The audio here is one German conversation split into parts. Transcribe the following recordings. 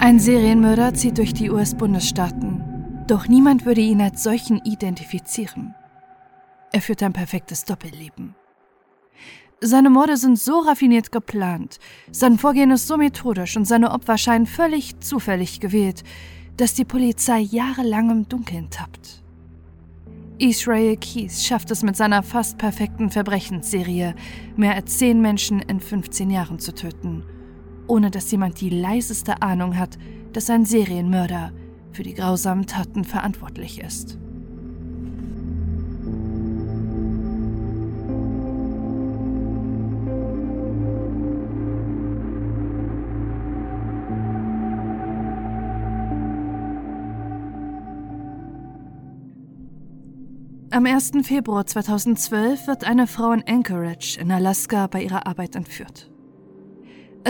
Ein Serienmörder zieht durch die US-Bundesstaaten, doch niemand würde ihn als solchen identifizieren. Er führt ein perfektes Doppelleben. Seine Morde sind so raffiniert geplant, sein Vorgehen ist so methodisch und seine Opfer scheinen völlig zufällig gewählt, dass die Polizei jahrelang im Dunkeln tappt. Israel Keys schafft es mit seiner fast perfekten Verbrechensserie, mehr als zehn Menschen in 15 Jahren zu töten, ohne dass jemand die leiseste Ahnung hat, dass ein Serienmörder für die grausamen Taten verantwortlich ist. Am 1. Februar 2012 wird eine Frau in Anchorage in Alaska bei ihrer Arbeit entführt.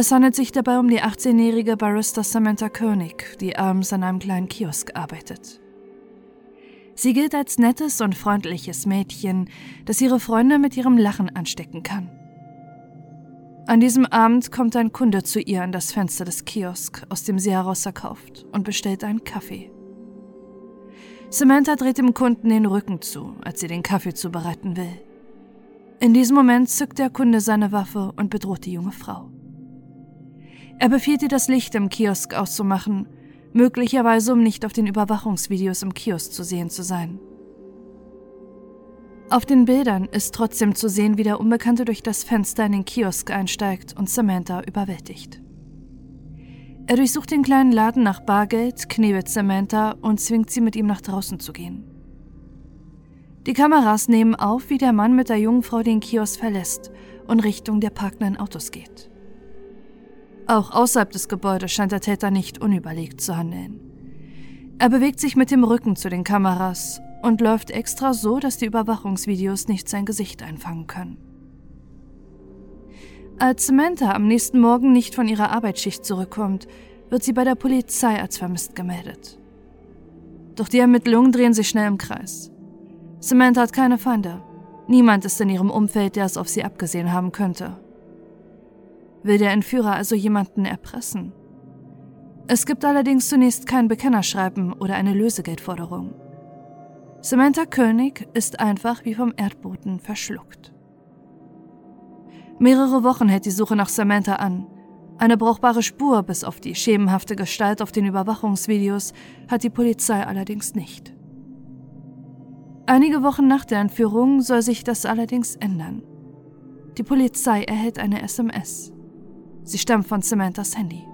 Es handelt sich dabei um die 18-jährige Barista Samantha Koenig, die abends an einem kleinen Kiosk arbeitet. Sie gilt als nettes und freundliches Mädchen, das ihre Freunde mit ihrem Lachen anstecken kann. An diesem Abend kommt ein Kunde zu ihr an das Fenster des Kiosk, aus dem sie heraus erkauft, und bestellt einen Kaffee. Samantha dreht dem Kunden den Rücken zu, als sie den Kaffee zubereiten will. In diesem Moment zückt der Kunde seine Waffe und bedroht die junge Frau. Er befiehlt ihr, das Licht im Kiosk auszumachen, möglicherweise um nicht auf den Überwachungsvideos im Kiosk zu sehen zu sein. Auf den Bildern ist trotzdem zu sehen, wie der Unbekannte durch das Fenster in den Kiosk einsteigt und Samantha überwältigt. Er durchsucht den kleinen Laden nach Bargeld, knebelt Samantha und zwingt sie mit ihm nach draußen zu gehen. Die Kameras nehmen auf, wie der Mann mit der jungen Frau den Kiosk verlässt und Richtung der parkenden Autos geht. Auch außerhalb des Gebäudes scheint der Täter nicht unüberlegt zu handeln. Er bewegt sich mit dem Rücken zu den Kameras und läuft extra so, dass die Überwachungsvideos nicht sein Gesicht einfangen können. Als Samantha am nächsten Morgen nicht von ihrer Arbeitsschicht zurückkommt, wird sie bei der Polizei als vermisst gemeldet. Doch die Ermittlungen drehen sich schnell im Kreis. Samantha hat keine Feinde. Niemand ist in ihrem Umfeld, der es auf sie abgesehen haben könnte. Will der Entführer also jemanden erpressen? Es gibt allerdings zunächst kein Bekennerschreiben oder eine Lösegeldforderung. Samantha König ist einfach wie vom Erdboden verschluckt. Mehrere Wochen hält die Suche nach Samantha an. Eine brauchbare Spur bis auf die schemenhafte Gestalt auf den Überwachungsvideos hat die Polizei allerdings nicht. Einige Wochen nach der Entführung soll sich das allerdings ändern. Die Polizei erhält eine SMS. Sie stammt von Samanthas Handy.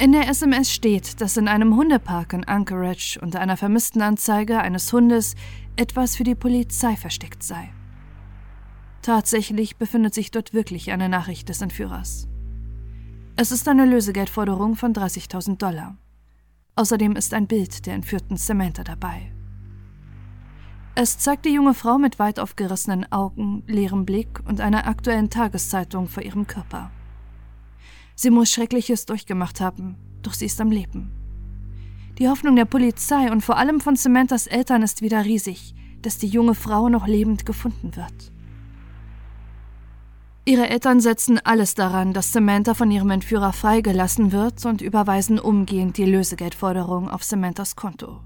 In der SMS steht, dass in einem Hundepark in Anchorage unter einer vermissten Anzeige eines Hundes etwas für die Polizei versteckt sei. Tatsächlich befindet sich dort wirklich eine Nachricht des Entführers. Es ist eine Lösegeldforderung von 30.000 Dollar. Außerdem ist ein Bild der entführten Samantha dabei. Es zeigt die junge Frau mit weit aufgerissenen Augen, leerem Blick und einer aktuellen Tageszeitung vor ihrem Körper. Sie muss Schreckliches durchgemacht haben, doch sie ist am Leben. Die Hoffnung der Polizei und vor allem von Samanthas Eltern ist wieder riesig, dass die junge Frau noch lebend gefunden wird. Ihre Eltern setzen alles daran, dass Samantha von ihrem Entführer freigelassen wird und überweisen umgehend die Lösegeldforderung auf Samanthas Konto.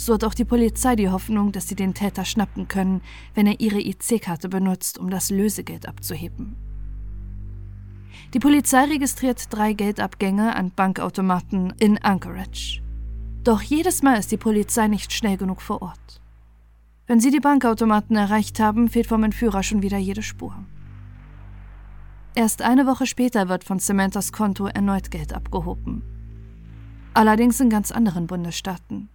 So hat auch die Polizei die Hoffnung, dass sie den Täter schnappen können, wenn er ihre IC-Karte benutzt, um das Lösegeld abzuheben. Die Polizei registriert drei Geldabgänge an Bankautomaten in Anchorage. Doch jedes Mal ist die Polizei nicht schnell genug vor Ort. Wenn sie die Bankautomaten erreicht haben, fehlt vom Entführer schon wieder jede Spur. Erst eine Woche später wird von Samanthas Konto erneut Geld abgehoben. Allerdings in ganz anderen Bundesstaaten.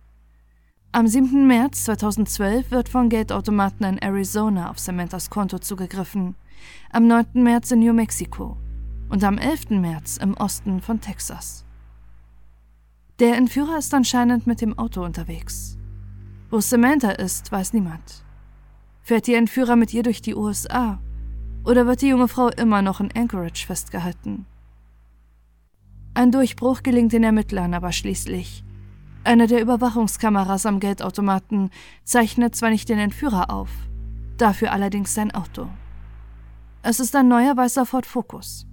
Am 7. März 2012 wird von Geldautomaten in Arizona auf Samanthas Konto zugegriffen, am 9. März in New Mexico und am 11. März im Osten von Texas. Der Entführer ist anscheinend mit dem Auto unterwegs. Wo Samantha ist, weiß niemand. Fährt die Entführer mit ihr durch die USA? Oder wird die junge Frau immer noch in Anchorage festgehalten? Ein Durchbruch gelingt den Ermittlern aber schließlich. Eine der Überwachungskameras am Geldautomaten zeichnet zwar nicht den Entführer auf, dafür allerdings sein Auto. Es ist ein neuer weißer Ford Focus.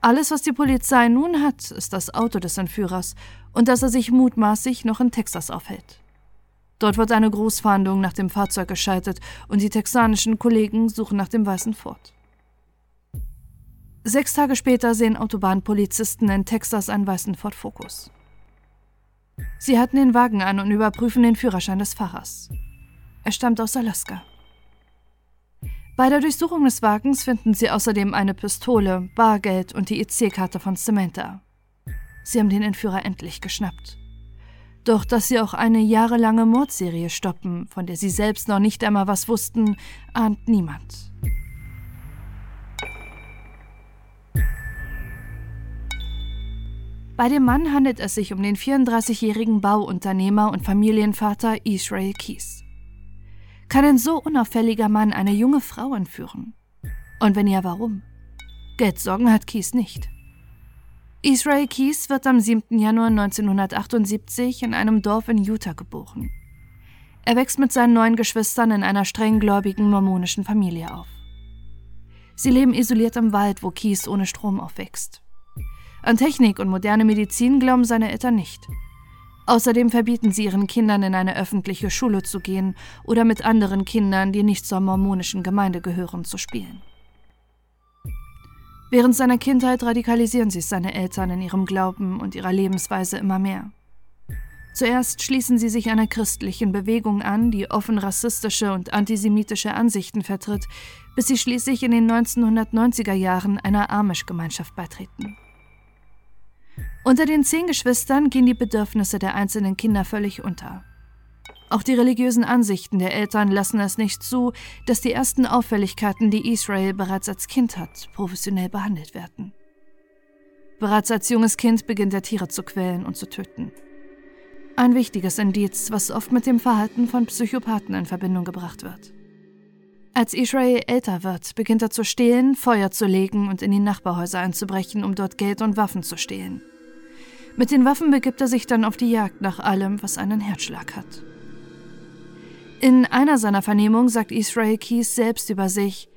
Alles, was die Polizei nun hat, ist das Auto des Entführers und dass er sich mutmaßlich noch in Texas aufhält. Dort wird eine Großfahndung nach dem Fahrzeug geschaltet und die texanischen Kollegen suchen nach dem weißen Ford. Sechs Tage später sehen Autobahnpolizisten in Texas einen weißen Ford Focus. Sie halten den Wagen an und überprüfen den Führerschein des Fahrers. Er stammt aus Alaska. Bei der Durchsuchung des Wagens finden sie außerdem eine Pistole, Bargeld und die EC-Karte von Samantha. Sie haben den Entführer endlich geschnappt. Doch dass sie auch eine jahrelange Mordserie stoppen, von der sie selbst noch nicht einmal was wussten, ahnt niemand. Bei dem Mann handelt es sich um den 34-jährigen Bauunternehmer und Familienvater Israel Keys. Kann ein so unauffälliger Mann eine junge Frau entführen? Und wenn ja, warum? Geldsorgen hat Keys nicht. Israel Keys wird am 7. Januar 1978 in einem Dorf in Utah geboren. Er wächst mit seinen neun Geschwistern in einer strenggläubigen mormonischen Familie auf. Sie leben isoliert im Wald, wo Keys ohne Strom aufwächst. An Technik und moderne Medizin glauben seine Eltern nicht. Außerdem verbieten sie ihren Kindern in eine öffentliche Schule zu gehen oder mit anderen Kindern, die nicht zur mormonischen Gemeinde gehören, zu spielen. Während seiner Kindheit radikalisieren sich seine Eltern in ihrem Glauben und ihrer Lebensweise immer mehr. Zuerst schließen sie sich einer christlichen Bewegung an, die offen rassistische und antisemitische Ansichten vertritt, bis sie schließlich in den 1990er Jahren einer Amish-Gemeinschaft beitreten. Unter den zehn Geschwistern gehen die Bedürfnisse der einzelnen Kinder völlig unter. Auch die religiösen Ansichten der Eltern lassen es nicht zu, dass die ersten Auffälligkeiten, die Israel bereits als Kind hat, professionell behandelt werden. Bereits als junges Kind beginnt er Tiere zu quälen und zu töten. Ein wichtiges Indiz, was oft mit dem Verhalten von Psychopathen in Verbindung gebracht wird. Als Israel älter wird, beginnt er zu stehlen, Feuer zu legen und in die Nachbarhäuser einzubrechen, um dort Geld und Waffen zu stehlen. Mit den Waffen begibt er sich dann auf die Jagd nach allem, was einen Herzschlag hat. In einer seiner Vernehmungen sagt Israel Keys selbst über sich,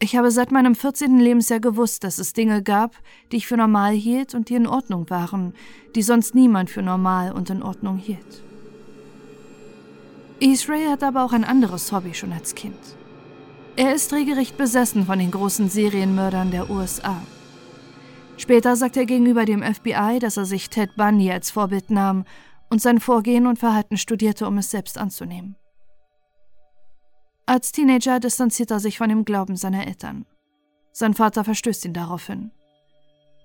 ich habe seit meinem 14. Lebensjahr gewusst, dass es Dinge gab, die ich für normal hielt und die in Ordnung waren, die sonst niemand für normal und in Ordnung hielt. Israel hat aber auch ein anderes Hobby schon als Kind. Er ist regelrecht besessen von den großen Serienmördern der USA. Später sagt er gegenüber dem FBI, dass er sich Ted Bundy als Vorbild nahm und sein Vorgehen und Verhalten studierte, um es selbst anzunehmen. Als Teenager distanziert er sich von dem Glauben seiner Eltern. Sein Vater verstößt ihn daraufhin.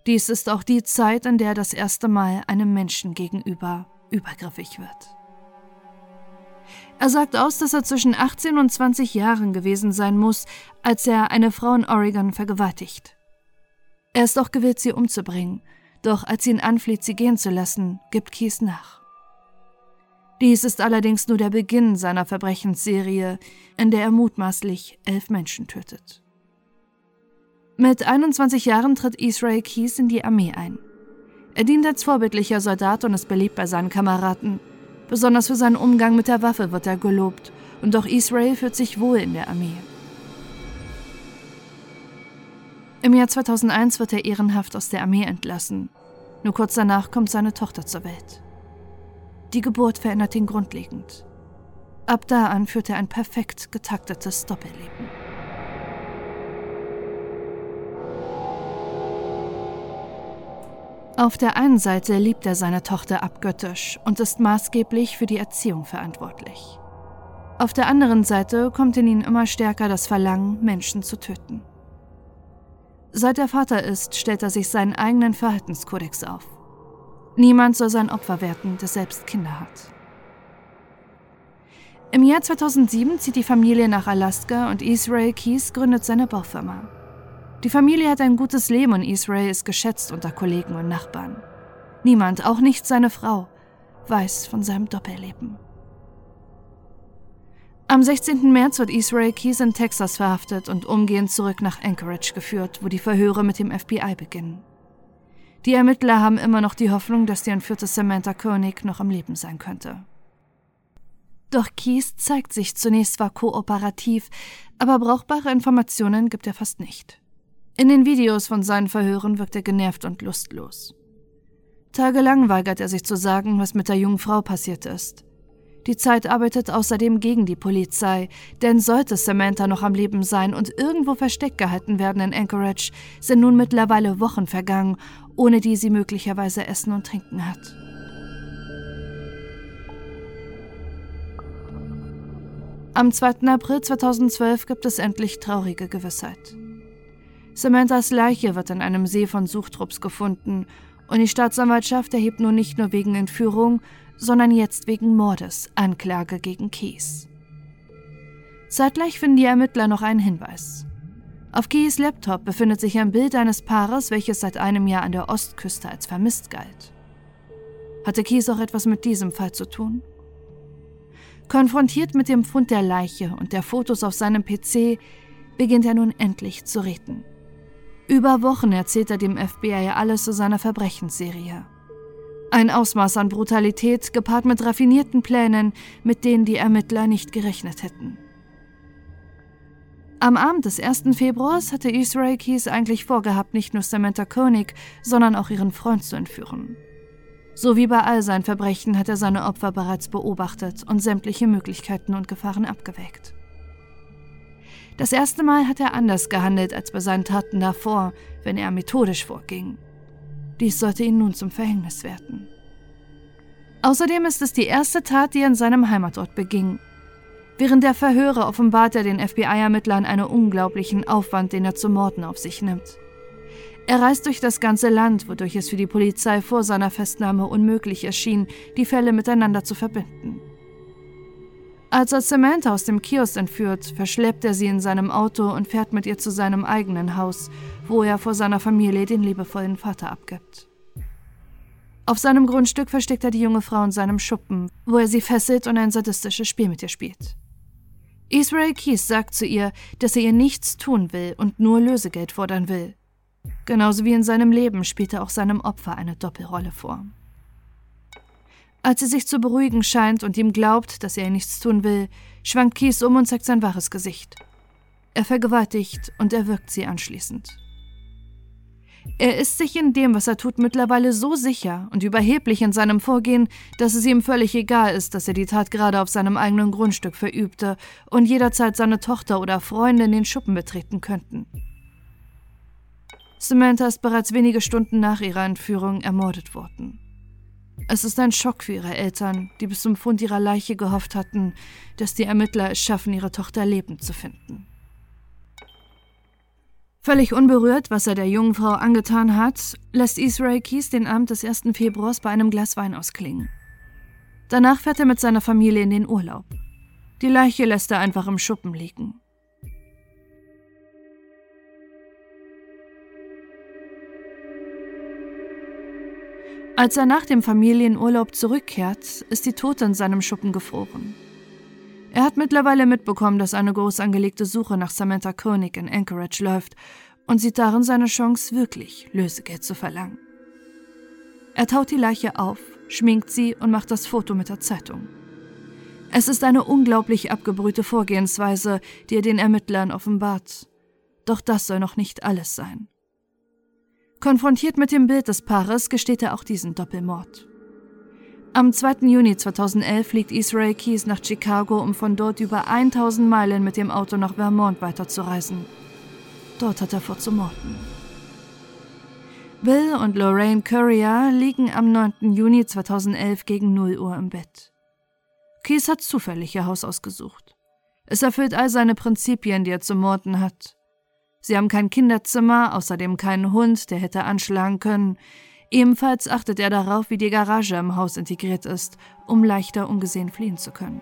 Dies ist auch die Zeit, in der er das erste Mal einem Menschen gegenüber übergriffig wird. Er sagt aus, dass er zwischen 18 und 20 Jahren gewesen sein muss, als er eine Frau in Oregon vergewaltigt. Er ist auch gewillt, sie umzubringen, doch als sie ihn anfleht, sie gehen zu lassen, gibt Kies nach. Dies ist allerdings nur der Beginn seiner Verbrechensserie, in der er mutmaßlich elf Menschen tötet. Mit 21 Jahren tritt Israel Keys in die Armee ein. Er dient als vorbildlicher Soldat und ist beliebt bei seinen Kameraden. Besonders für seinen Umgang mit der Waffe wird er gelobt, und auch Israel fühlt sich wohl in der Armee. Im Jahr 2001 wird er ehrenhaft aus der Armee entlassen. Nur kurz danach kommt seine Tochter zur Welt. Die Geburt verändert ihn grundlegend. Ab da an führt er ein perfekt getaktetes Doppelleben. Auf der einen Seite liebt er seine Tochter abgöttisch und ist maßgeblich für die Erziehung verantwortlich. Auf der anderen Seite kommt in ihn immer stärker das Verlangen, Menschen zu töten. Seit er Vater ist, stellt er sich seinen eigenen Verhaltenskodex auf. Niemand soll sein Opfer werden, der selbst Kinder hat. Im Jahr 2007 zieht die Familie nach Alaska und Israel Keys gründet seine Baufirma. Die Familie hat ein gutes Leben und Israel ist geschätzt unter Kollegen und Nachbarn. Niemand, auch nicht seine Frau, weiß von seinem Doppelleben. Am 16. März wird Israel Keys in Texas verhaftet und umgehend zurück nach Anchorage geführt, wo die Verhöre mit dem FBI beginnen. Die Ermittler haben immer noch die Hoffnung, dass die entführte Samantha Koenig noch am Leben sein könnte. Doch Keys zeigt sich zunächst zwar kooperativ, aber brauchbare Informationen gibt er fast nicht. In den Videos von seinen Verhören wirkt er genervt und lustlos. Tagelang weigert er sich zu sagen, was mit der jungen Frau passiert ist. Die Zeit arbeitet außerdem gegen die Polizei, denn sollte Samantha noch am Leben sein und irgendwo versteckt gehalten werden in Anchorage, sind nun mittlerweile Wochen vergangen, ohne die sie möglicherweise Essen und Trinken hat. Am 2. April 2012 gibt es endlich traurige Gewissheit. Samanthas Leiche wird in einem See von Suchtrupps gefunden und die Staatsanwaltschaft erhebt nun nicht nur wegen Entführung, sondern jetzt wegen Mordes Anklage gegen Keys. Zeitgleich finden die Ermittler noch einen Hinweis. Auf Keys Laptop befindet sich ein Bild eines Paares, welches seit einem Jahr an der Ostküste als vermisst galt. Hatte Keys auch etwas mit diesem Fall zu tun? Konfrontiert mit dem Fund der Leiche und der Fotos auf seinem PC, beginnt er nun endlich zu reden. Über Wochen erzählt er dem FBI alles zu seiner Verbrechensserie. Ein Ausmaß an Brutalität gepaart mit raffinierten Plänen, mit denen die Ermittler nicht gerechnet hätten. Am Abend des 1. Februars hatte Israel Keys eigentlich vorgehabt, nicht nur Samantha Koenig, sondern auch ihren Freund zu entführen. So wie bei all seinen Verbrechen hat er seine Opfer bereits beobachtet und sämtliche Möglichkeiten und Gefahren abgewägt. Das erste Mal hat er anders gehandelt als bei seinen Taten davor, wenn er methodisch vorging. Dies sollte ihn nun zum Verhängnis werden. Außerdem ist es die erste Tat, die er in seinem Heimatort beging. Während der Verhöre offenbart er den FBI-Ermittlern einen unglaublichen Aufwand, den er zu Morden auf sich nimmt. Er reist durch das ganze Land, wodurch es für die Polizei vor seiner Festnahme unmöglich erschien, die Fälle miteinander zu verbinden. Als er Samantha aus dem Kiosk entführt, verschleppt er sie in seinem Auto und fährt mit ihr zu seinem eigenen Haus, wo er vor seiner Familie den liebevollen Vater abgibt. Auf seinem Grundstück versteckt er die junge Frau in seinem Schuppen, wo er sie fesselt und ein sadistisches Spiel mit ihr spielt. Israel Keys sagt zu ihr, dass er ihr nichts tun will und nur Lösegeld fordern will. Genauso wie in seinem Leben spielt er auch seinem Opfer eine Doppelrolle vor. Als sie sich zu beruhigen scheint und ihm glaubt, dass er ihr nichts tun will, schwankt Kies um und zeigt sein wahres Gesicht. Er vergewaltigt und erwürgt sie anschließend. Er ist sich in dem, was er tut, mittlerweile so sicher und überheblich in seinem Vorgehen, dass es ihm völlig egal ist, dass er die Tat gerade auf seinem eigenen Grundstück verübte und jederzeit seine Tochter oder Freunde in den Schuppen betreten könnten. Samantha ist bereits wenige Stunden nach ihrer Entführung ermordet worden. Es ist ein Schock für ihre Eltern, die bis zum Fund ihrer Leiche gehofft hatten, dass die Ermittler es schaffen, ihre Tochter lebend zu finden. Völlig unberührt, was er der jungen Frau angetan hat, lässt Israel Keys den Abend des 1. Februars bei einem Glas Wein ausklingen. Danach fährt er mit seiner Familie in den Urlaub. Die Leiche lässt er einfach im Schuppen liegen. Als er nach dem Familienurlaub zurückkehrt, ist die Tote in seinem Schuppen gefroren. Er hat mittlerweile mitbekommen, dass eine groß angelegte Suche nach Samantha Koenig in Anchorage läuft und sieht darin seine Chance, wirklich Lösegeld zu verlangen. Er taut die Leiche auf, schminkt sie und macht das Foto mit der Zeitung. Es ist eine unglaublich abgebrühte Vorgehensweise, die er den Ermittlern offenbart. Doch das soll noch nicht alles sein. Konfrontiert mit dem Bild des Paares gesteht er auch diesen Doppelmord. Am 2. Juni 2011 fliegt Israel Keys nach Chicago, um von dort über 1000 Meilen mit dem Auto nach Vermont weiterzureisen. Dort hat er vor zu morden. Bill und Lorraine Courier liegen am 9. Juni 2011 gegen 0 Uhr im Bett. Keys hat zufällig ihr Haus ausgesucht. Es erfüllt all seine Prinzipien, die er zu morden hat. Sie haben kein Kinderzimmer, außerdem keinen Hund, der hätte anschlagen können. Ebenfalls achtet er darauf, wie die Garage im Haus integriert ist, um leichter ungesehen fliehen zu können.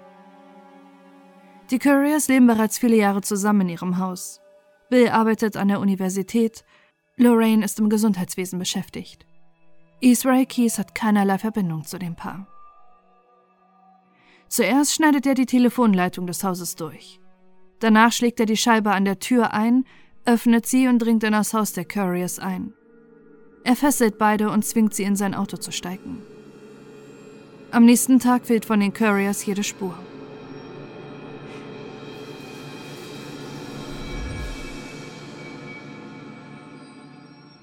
Die Couriers leben bereits viele Jahre zusammen in ihrem Haus. Bill arbeitet an der Universität, Lorraine ist im Gesundheitswesen beschäftigt. Israel Keys hat keinerlei Verbindung zu dem Paar. Zuerst schneidet er die Telefonleitung des Hauses durch. Danach schlägt er die Scheibe an der Tür ein, öffnet sie und dringt in das Haus der Couriers ein. Er fesselt beide und zwingt sie in sein Auto zu steigen. Am nächsten Tag fehlt von den Couriers jede Spur.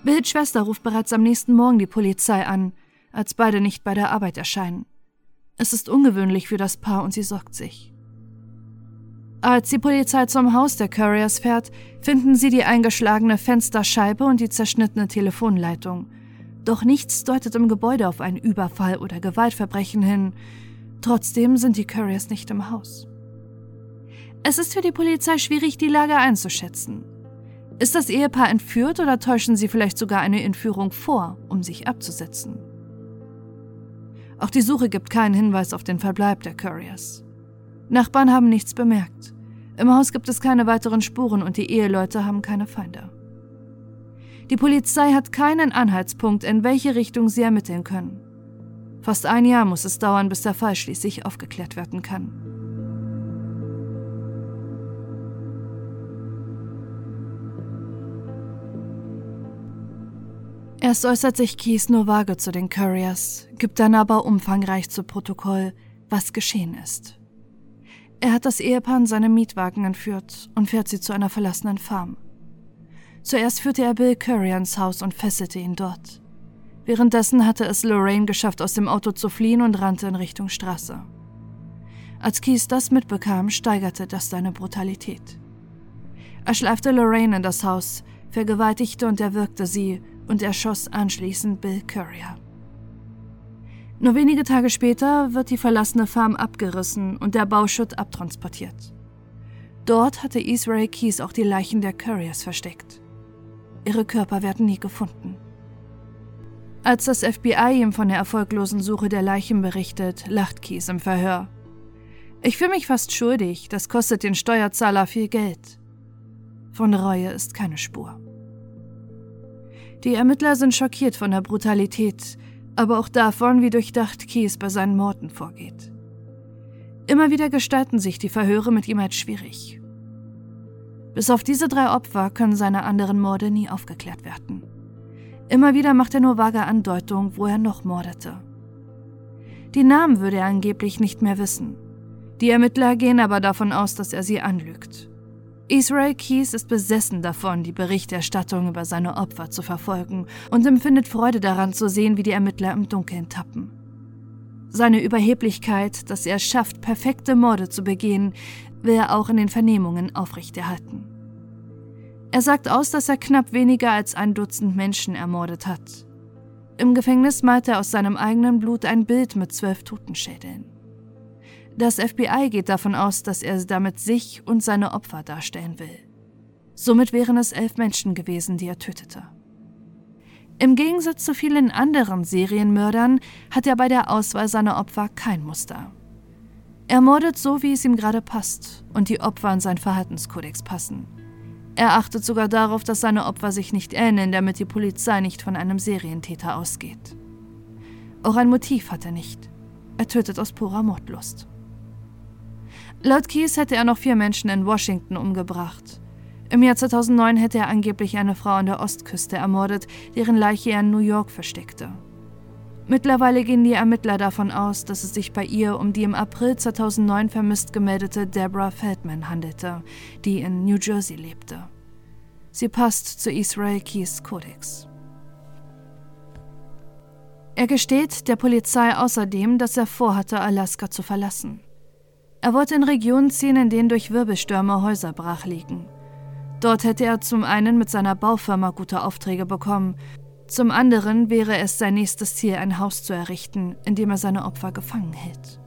Bills Schwester ruft bereits am nächsten Morgen die Polizei an, als beide nicht bei der Arbeit erscheinen. Es ist ungewöhnlich für das Paar und sie sorgt sich. Als die Polizei zum Haus der Couriers fährt, finden sie die eingeschlagene Fensterscheibe und die zerschnittene Telefonleitung. Doch nichts deutet im Gebäude auf einen Überfall oder Gewaltverbrechen hin. Trotzdem sind die Couriers nicht im Haus. Es ist für die Polizei schwierig, die Lage einzuschätzen. Ist das Ehepaar entführt oder täuschen sie vielleicht sogar eine Entführung vor, um sich abzusetzen? Auch die Suche gibt keinen Hinweis auf den Verbleib der Couriers. Nachbarn haben nichts bemerkt. Im Haus gibt es keine weiteren Spuren und die Eheleute haben keine Feinde. Die Polizei hat keinen Anhaltspunkt, in welche Richtung sie ermitteln können. Fast ein Jahr muss es dauern, bis der Fall schließlich aufgeklärt werden kann. Erst äußert sich Keys nur vage zu den Couriers, gibt dann aber umfangreich zu Protokoll, was geschehen ist. Er hat das Ehepaar in seinem Mietwagen entführt und fährt sie zu einer verlassenen Farm. Zuerst führte er Bill Curry ans Haus und fesselte ihn dort. Währenddessen hatte es Lorraine geschafft, aus dem Auto zu fliehen und rannte in Richtung Straße. Als Keys das mitbekam, steigerte das seine Brutalität. Er schleifte Lorraine in das Haus, vergewaltigte und erwürgte sie und erschoss anschließend Bill Courier. Nur wenige Tage später wird die verlassene Farm abgerissen und der Bauschutt abtransportiert. Dort hatte Israel Keys auch die Leichen der Couriers versteckt. Ihre Körper werden nie gefunden. Als das FBI ihm von der erfolglosen Suche der Leichen berichtet, lacht Keys im Verhör. Ich fühle mich fast schuldig, das kostet den Steuerzahler viel Geld. Von Reue ist keine Spur. Die Ermittler sind schockiert von der Brutalität, aber auch davon, wie durchdacht Keys bei seinen Morden vorgeht. Immer wieder gestalten sich die Verhöre mit ihm als schwierig. Bis auf diese drei Opfer können seine anderen Morde nie aufgeklärt werden. Immer wieder macht er nur vage Andeutungen, wo er noch mordete. Die Namen würde er angeblich nicht mehr wissen. Die Ermittler gehen aber davon aus, dass er sie anlügt. Israel Keys ist besessen davon, die Berichterstattung über seine Opfer zu verfolgen und empfindet Freude daran zu sehen, wie die Ermittler im Dunkeln tappen. Seine Überheblichkeit, dass er es schafft, perfekte Morde zu begehen, will er auch in den Vernehmungen aufrechterhalten. Er sagt aus, dass er knapp weniger als ein Dutzend Menschen ermordet hat. Im Gefängnis malt er aus seinem eigenen Blut ein Bild mit zwölf Totenschädeln. Das FBI geht davon aus, dass er damit sich und seine Opfer darstellen will. Somit wären es elf Menschen gewesen, die er tötete. Im Gegensatz zu vielen anderen Serienmördern hat er bei der Auswahl seiner Opfer kein Muster. Er mordet so, wie es ihm gerade passt und die Opfer an seinen Verhaltenskodex passen. Er achtet sogar darauf, dass seine Opfer sich nicht ähneln, damit die Polizei nicht von einem Serientäter ausgeht. Auch ein Motiv hat er nicht. Er tötet aus purer Mordlust. Laut Keys hätte er noch vier Menschen in Washington umgebracht. Im Jahr 2009 hätte er angeblich eine Frau an der Ostküste ermordet, deren Leiche er in New York versteckte. Mittlerweile gehen die Ermittler davon aus, dass es sich bei ihr um die im April 2009 vermisst gemeldete Deborah Feldman handelte, die in New Jersey lebte. Sie passt zu Israel Keys Kodex. Er gesteht der Polizei außerdem, dass er vorhatte, Alaska zu verlassen. Er wollte in Regionen ziehen, in denen durch Wirbelstürme Häuser brach liegen. Dort hätte er zum einen mit seiner Baufirma gute Aufträge bekommen, zum anderen wäre es sein nächstes Ziel, ein Haus zu errichten, in dem er seine Opfer gefangen hält.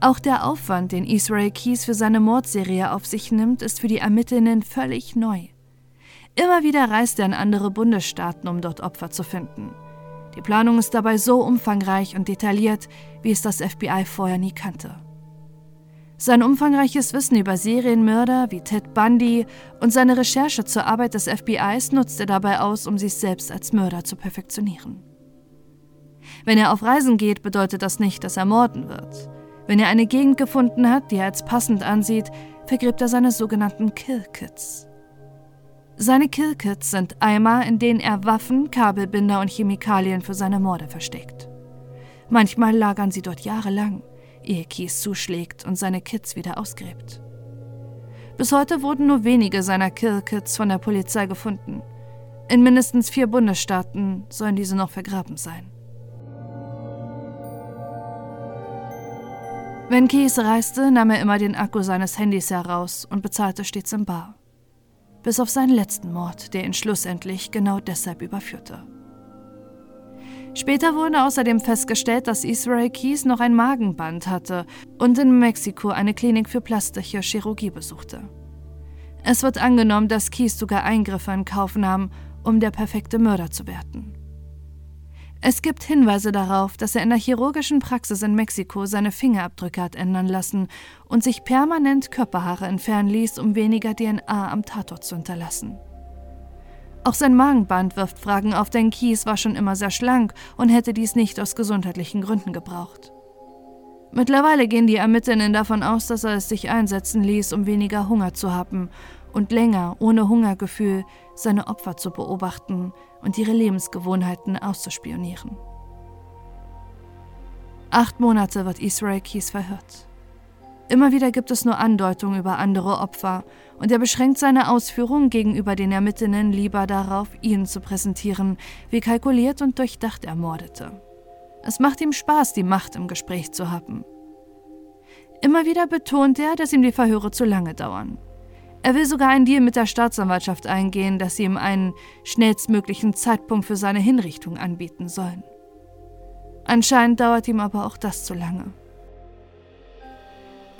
Auch der Aufwand, den Israel Keys für seine Mordserie auf sich nimmt, ist für die Ermittelnden völlig neu. Immer wieder reist er in andere Bundesstaaten, um dort Opfer zu finden. Die Planung ist dabei so umfangreich und detailliert, wie es das FBI vorher nie kannte. Sein umfangreiches Wissen über Serienmörder wie Ted Bundy und seine Recherche zur Arbeit des FBIs nutzt er dabei aus, um sich selbst als Mörder zu perfektionieren. Wenn er auf Reisen geht, bedeutet das nicht, dass er morden wird. Wenn er eine Gegend gefunden hat, die er als passend ansieht, vergräbt er seine sogenannten Kill-Kits. Seine Kill-Kits sind Eimer, in denen er Waffen, Kabelbinder und Chemikalien für seine Morde versteckt. Manchmal lagern sie dort jahrelang ehe Keys zuschlägt und seine Kids wieder ausgräbt. Bis heute wurden nur wenige seiner Kill-Kits von der Polizei gefunden. In mindestens vier Bundesstaaten sollen diese noch vergraben sein. Wenn Keys reiste, nahm er immer den Akku seines Handys heraus und bezahlte stets im Bar. Bis auf seinen letzten Mord, der ihn schlussendlich genau deshalb überführte. Später wurde außerdem festgestellt, dass Israel Keys noch ein Magenband hatte und in Mexiko eine Klinik für plastische Chirurgie besuchte. Es wird angenommen, dass Keys sogar Eingriffe in Kauf nahm, um der perfekte Mörder zu werden. Es gibt Hinweise darauf, dass er in der chirurgischen Praxis in Mexiko seine Fingerabdrücke hat ändern lassen und sich permanent Körperhaare entfernen ließ, um weniger DNA am Tatort zu hinterlassen. Auch sein Magenband wirft Fragen auf, denn Kies war schon immer sehr schlank und hätte dies nicht aus gesundheitlichen Gründen gebraucht. Mittlerweile gehen die Ermittlerinnen davon aus, dass er es sich einsetzen ließ, um weniger Hunger zu haben und länger ohne Hungergefühl seine Opfer zu beobachten und ihre Lebensgewohnheiten auszuspionieren. Acht Monate wird Israel Keys verhört. Immer wieder gibt es nur Andeutungen über andere Opfer und er beschränkt seine Ausführungen gegenüber den Ermittlern lieber darauf, ihnen zu präsentieren, wie kalkuliert und durchdacht er mordete. Es macht ihm Spaß, die Macht im Gespräch zu haben. Immer wieder betont er, dass ihm die Verhöre zu lange dauern. Er will sogar einen Deal mit der Staatsanwaltschaft eingehen, dass sie ihm einen schnellstmöglichen Zeitpunkt für seine Hinrichtung anbieten sollen. Anscheinend dauert ihm aber auch das zu lange.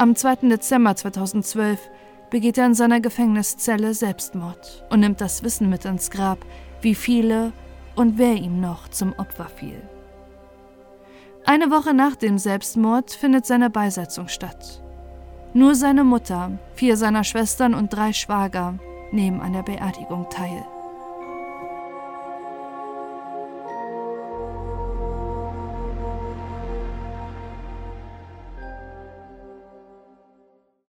Am 2. Dezember 2012 begeht er in seiner Gefängniszelle Selbstmord und nimmt das Wissen mit ins Grab, wie viele und wer ihm noch zum Opfer fiel. Eine Woche nach dem Selbstmord findet seine Beisetzung statt. Nur seine Mutter, vier seiner Schwestern und drei Schwager nehmen an der Beerdigung teil.